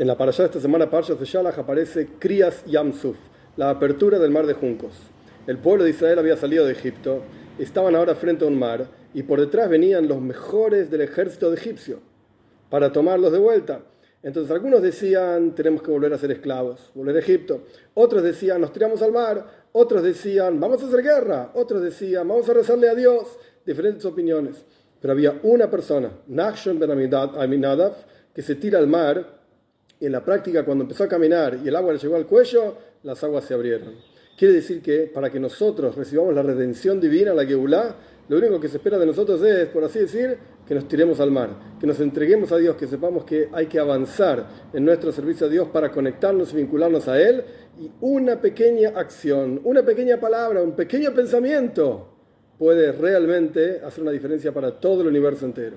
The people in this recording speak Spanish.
En la parashá de esta semana, Parshas de Shalach, aparece Kriyas Yamsuf, la apertura del mar de juncos. El pueblo de Israel había salido de Egipto, estaban ahora frente a un mar y por detrás venían los mejores del ejército de egipcio para tomarlos de vuelta. Entonces algunos decían, tenemos que volver a ser esclavos, volver a Egipto. Otros decían, nos tiramos al mar. Otros decían, vamos a hacer guerra. Otros decían, vamos a rezarle a Dios. Diferentes opiniones. Pero había una persona, Nachshon ben Aminadab, que se tira al mar en la práctica cuando empezó a caminar y el agua le llegó al cuello, las aguas se abrieron. Quiere decir que para que nosotros recibamos la redención divina, la Geulah, lo único que se espera de nosotros es, por así decir, que nos tiremos al mar, que nos entreguemos a Dios, que sepamos que hay que avanzar en nuestro servicio a Dios para conectarnos y vincularnos a Él. Y una pequeña acción, una pequeña palabra, un pequeño pensamiento puede realmente hacer una diferencia para todo el universo entero.